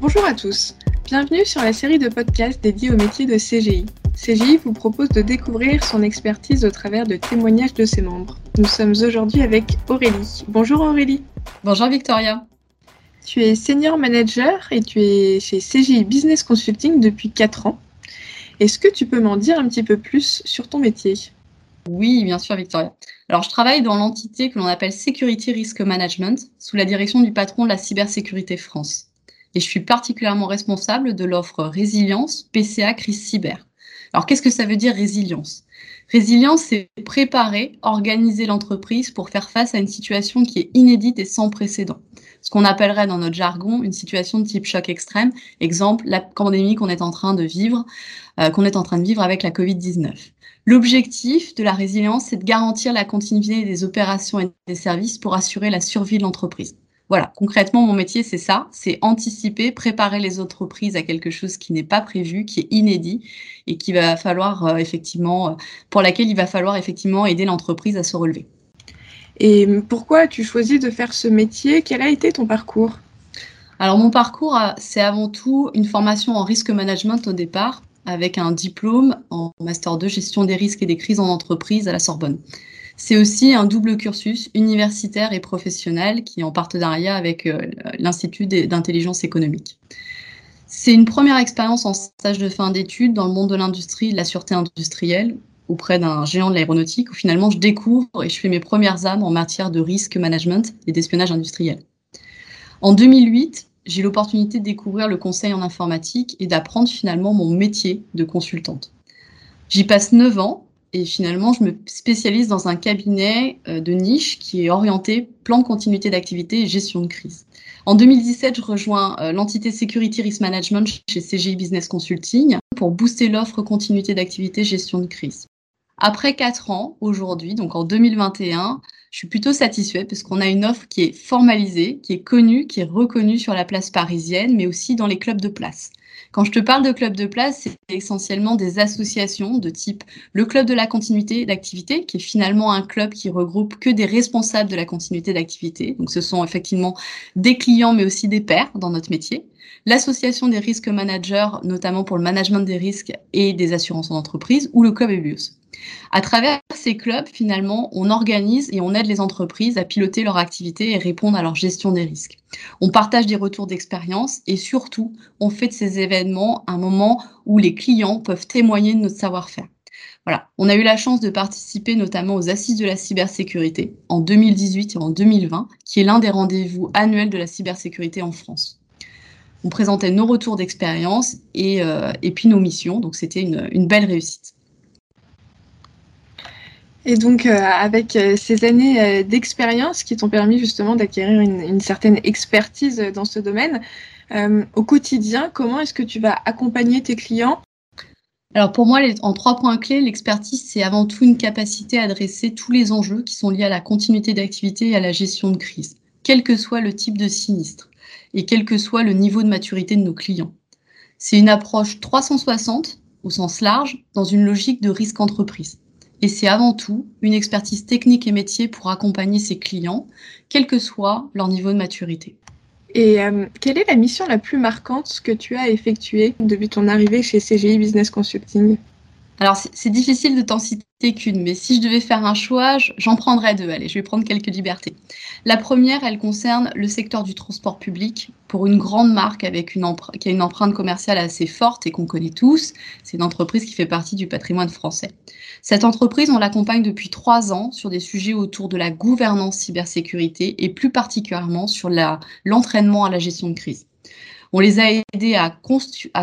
Bonjour à tous, bienvenue sur la série de podcasts dédiés au métier de CGI. CGI vous propose de découvrir son expertise au travers de témoignages de ses membres. Nous sommes aujourd'hui avec Aurélie. Bonjour Aurélie. Bonjour Victoria. Tu es senior manager et tu es chez CGI Business Consulting depuis 4 ans. Est-ce que tu peux m'en dire un petit peu plus sur ton métier? Oui, bien sûr Victoria. Alors je travaille dans l'entité que l'on appelle Security Risk Management sous la direction du patron de la cybersécurité France et je suis particulièrement responsable de l'offre résilience PCA crise cyber. Alors qu'est-ce que ça veut dire résilience? Résilience, c'est préparer, organiser l'entreprise pour faire face à une situation qui est inédite et sans précédent. Ce qu'on appellerait dans notre jargon une situation de type choc extrême. Exemple, la pandémie qu'on est en train de vivre, euh, avec la Covid-19. L'objectif de la résilience, c'est de garantir la continuité des opérations et des services pour assurer la survie de l'entreprise. Voilà, concrètement, mon métier, c'est ça, c'est anticiper, préparer les entreprises à quelque chose qui n'est pas prévu, qui est inédit et qui va falloir euh, effectivement, euh, pour laquelle il va falloir effectivement aider l'entreprise à se relever. Et pourquoi as-tu choisi de faire ce métier? Quel a été ton parcours? Alors mon parcours, c'est avant tout une formation en risque management au départ, avec un diplôme en master de gestion des risques et des crises en entreprise à la Sorbonne. C'est aussi un double cursus universitaire et professionnel qui est en partenariat avec euh, l'Institut d'intelligence économique. C'est une première expérience en stage de fin d'études dans le monde de l'industrie, de la sûreté industrielle, auprès d'un géant de l'aéronautique, où finalement je découvre et je fais mes premières âmes en matière de risque management et d'espionnage industriel. En 2008, j'ai l'opportunité de découvrir le conseil en informatique et d'apprendre finalement mon métier de consultante. J'y passe 9 ans et finalement, je me spécialise dans un cabinet euh, de niche qui est orienté plan de continuité d'activité et gestion de crise. En 2017, je rejoins euh, l'entité Security Risk Management chez CGI Business Consulting pour booster l'offre continuité d'activité gestion de crise. Après quatre ans, aujourd'hui, donc en 2021, je suis plutôt satisfaite parce qu'on a une offre qui est formalisée, qui est connue, qui est reconnue sur la place parisienne, mais aussi dans les clubs de place. Quand je te parle de clubs de place, c'est essentiellement des associations de type le club de la continuité d'activité, qui est finalement un club qui regroupe que des responsables de la continuité d'activité. Donc ce sont effectivement des clients, mais aussi des pairs dans notre métier. L'association des risques managers, notamment pour le management des risques et des assurances en entreprise, ou le club EBIOS. À travers ces clubs, finalement, on organise et on aide les entreprises à piloter leur activité et répondre à leur gestion des risques. On partage des retours d'expérience et surtout, on fait de ces événements un moment où les clients peuvent témoigner de notre savoir-faire. Voilà, on a eu la chance de participer notamment aux assises de la cybersécurité en 2018 et en 2020, qui est l'un des rendez-vous annuels de la cybersécurité en France. On présentait nos retours d'expérience et, euh, puis nos missions, donc c'était une belle réussite. Et donc, euh, avec euh, ces années euh, d'expérience qui t'ont permis justement d'acquérir une, certaine expertise dans ce domaine, au quotidien, comment est-ce que tu vas accompagner tes clients? Alors pour moi, en trois points clés, l'expertise, c'est avant tout une capacité à adresser tous les enjeux qui sont liés à la continuité d'activité et à la gestion de crise, quel que soit le type de sinistre et quel que soit le niveau de maturité de nos clients. C'est une approche 360 au sens large dans une logique de risque entreprise et c'est avant tout une expertise technique et métier pour accompagner ses clients, quel que soit leur niveau de maturité. Et euh, quelle est la mission la plus marquante que tu as effectuée depuis ton arrivée chez CGI Business Consulting? Alors, c'est difficile de t'en citer qu'une, mais si je devais faire un choix, j'en prendrais deux. Allez, je vais prendre quelques libertés. La première, elle concerne le secteur du transport public pour une grande marque avec une qui a une empreinte commerciale assez forte et qu'on connaît tous. C'est une entreprise qui fait partie du patrimoine français. Cette entreprise, on l'accompagne depuis trois ans sur des sujets autour de la gouvernance cybersécurité et plus particulièrement sur l'entraînement à la gestion de crise. On les a aidés à,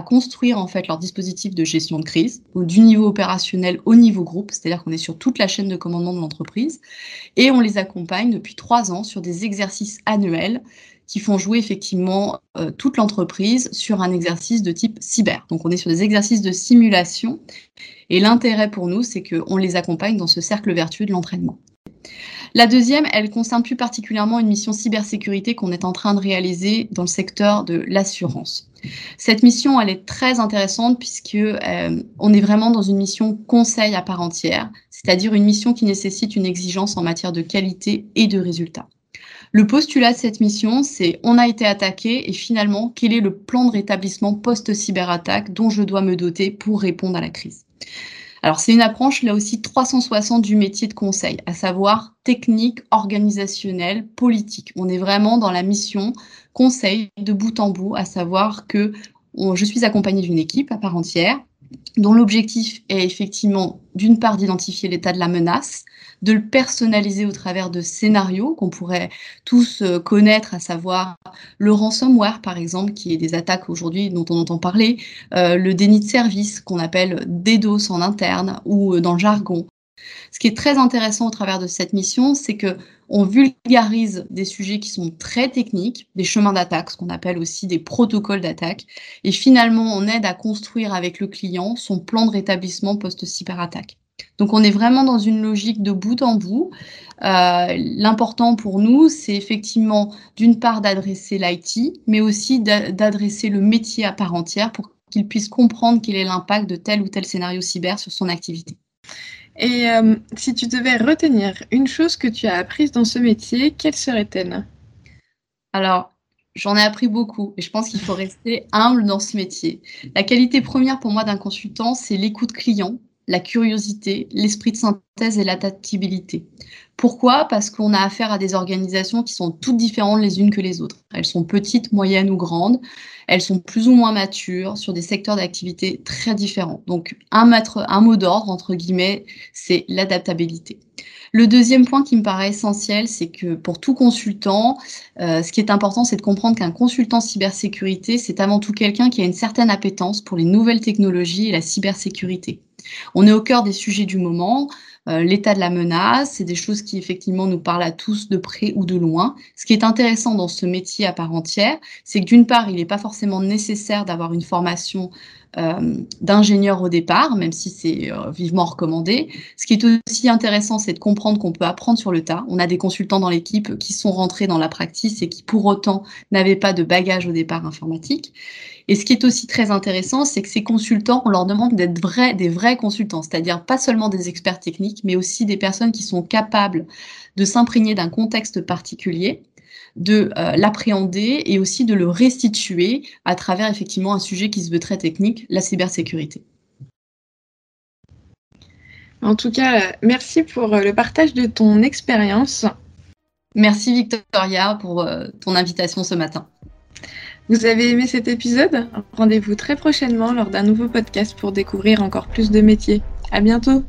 construire en fait leur dispositif de gestion de crise, du niveau opérationnel au niveau groupe, c'est-à-dire qu'on est sur toute la chaîne de commandement de l'entreprise, et on les accompagne depuis trois ans sur des exercices annuels qui font jouer effectivement euh, toute l'entreprise sur un exercice de type cyber. Donc on est sur des exercices de simulation, et l'intérêt pour nous, c'est qu'on les accompagne dans ce cercle vertueux de l'entraînement. La deuxième, elle concerne plus particulièrement une mission cybersécurité qu'on est en train de réaliser dans le secteur de l'assurance. Cette mission, elle est très intéressante puisque euh, on est vraiment dans une mission conseil à part entière, c'est-à-dire une mission qui nécessite une exigence en matière de qualité et de résultats. Le postulat de cette mission, c'est on a été attaqué et finalement, quel est le plan de rétablissement post-cyberattaque dont je dois me doter pour répondre à la crise? Alors, c'est une approche là aussi 360 du métier de conseil, à savoir technique, organisationnelle, politique. On est vraiment dans la mission conseil de bout en bout, à savoir que je suis accompagnée d'une équipe à part entière dont l'objectif est effectivement d'une part d'identifier l'état de la menace, de le personnaliser au travers de scénarios qu'on pourrait tous euh, connaître, à savoir le ransomware par exemple, qui est des attaques aujourd'hui dont on entend parler, euh, le déni de service qu'on appelle DDoS en interne ou euh, dans le jargon, ce qui est très intéressant au travers de cette mission, c'est que on vulgarise des sujets qui sont très techniques, des chemins d'attaque, ce qu'on appelle aussi des protocoles d'attaque, et finalement on aide à construire avec le client son plan de rétablissement post-cyberattaque. Donc on est vraiment dans une logique de bout en bout. Euh, l'important pour nous, c'est effectivement d'une part d'adresser l'IT, mais aussi d'adresser le métier à part entière pour qu'il puisse comprendre quel est l'impact de tel ou tel scénario cyber sur son activité. Et euh, si tu devais retenir une chose que tu as apprise dans ce métier, quelle serait-elle? Alors, j'en ai appris beaucoup et je pense qu'il faut rester humble dans ce métier. La qualité première pour moi d'un consultant, c'est l'écoute client, la curiosité, l'esprit de synthèse et l'adaptabilité. Pourquoi? Parce qu'on a affaire à des organisations qui sont toutes différentes les unes que les autres. Elles sont petites, moyennes ou grandes. Elles sont plus ou moins matures sur des secteurs d'activité très différents. Donc, un, mot d'ordre, entre guillemets, c'est l'adaptabilité. Le deuxième point qui me paraît essentiel, c'est que pour tout consultant, euh, ce qui est important, c'est de comprendre qu'un consultant cybersécurité, c'est avant tout quelqu'un qui a une certaine appétence pour les nouvelles technologies et la cybersécurité. On est au cœur des sujets du moment. Euh, l'état de la menace, c'est des choses qui effectivement nous parlent à tous de près ou de loin. Ce qui est intéressant dans ce métier à part entière, c'est que d'une part, il n'est pas forcément nécessaire d'avoir une formation euh, d'ingénieur au départ, même si c'est euh, vivement recommandé. Ce qui est aussi intéressant, c'est de comprendre qu'on peut apprendre sur le tas. On a des consultants dans l'équipe qui sont rentrés dans la practice et qui pour autant n'avaient pas de bagage au départ informatique. Et ce qui est aussi très intéressant, c'est que ces consultants, on leur demande d'être des vrais consultants, c'est-à-dire pas seulement des experts techniques, mais aussi des personnes qui sont capables de s'imprégner d'un contexte particulier, de euh, l'appréhender et aussi de le restituer à travers effectivement un sujet qui se veut très technique, la cybersécurité. En tout cas, merci pour euh, le partage de ton expérience. Merci Victoria pour euh, ton invitation ce matin. Vous avez aimé cet épisode? Rendez-vous très prochainement lors d'un nouveau podcast pour découvrir encore plus de métiers. À bientôt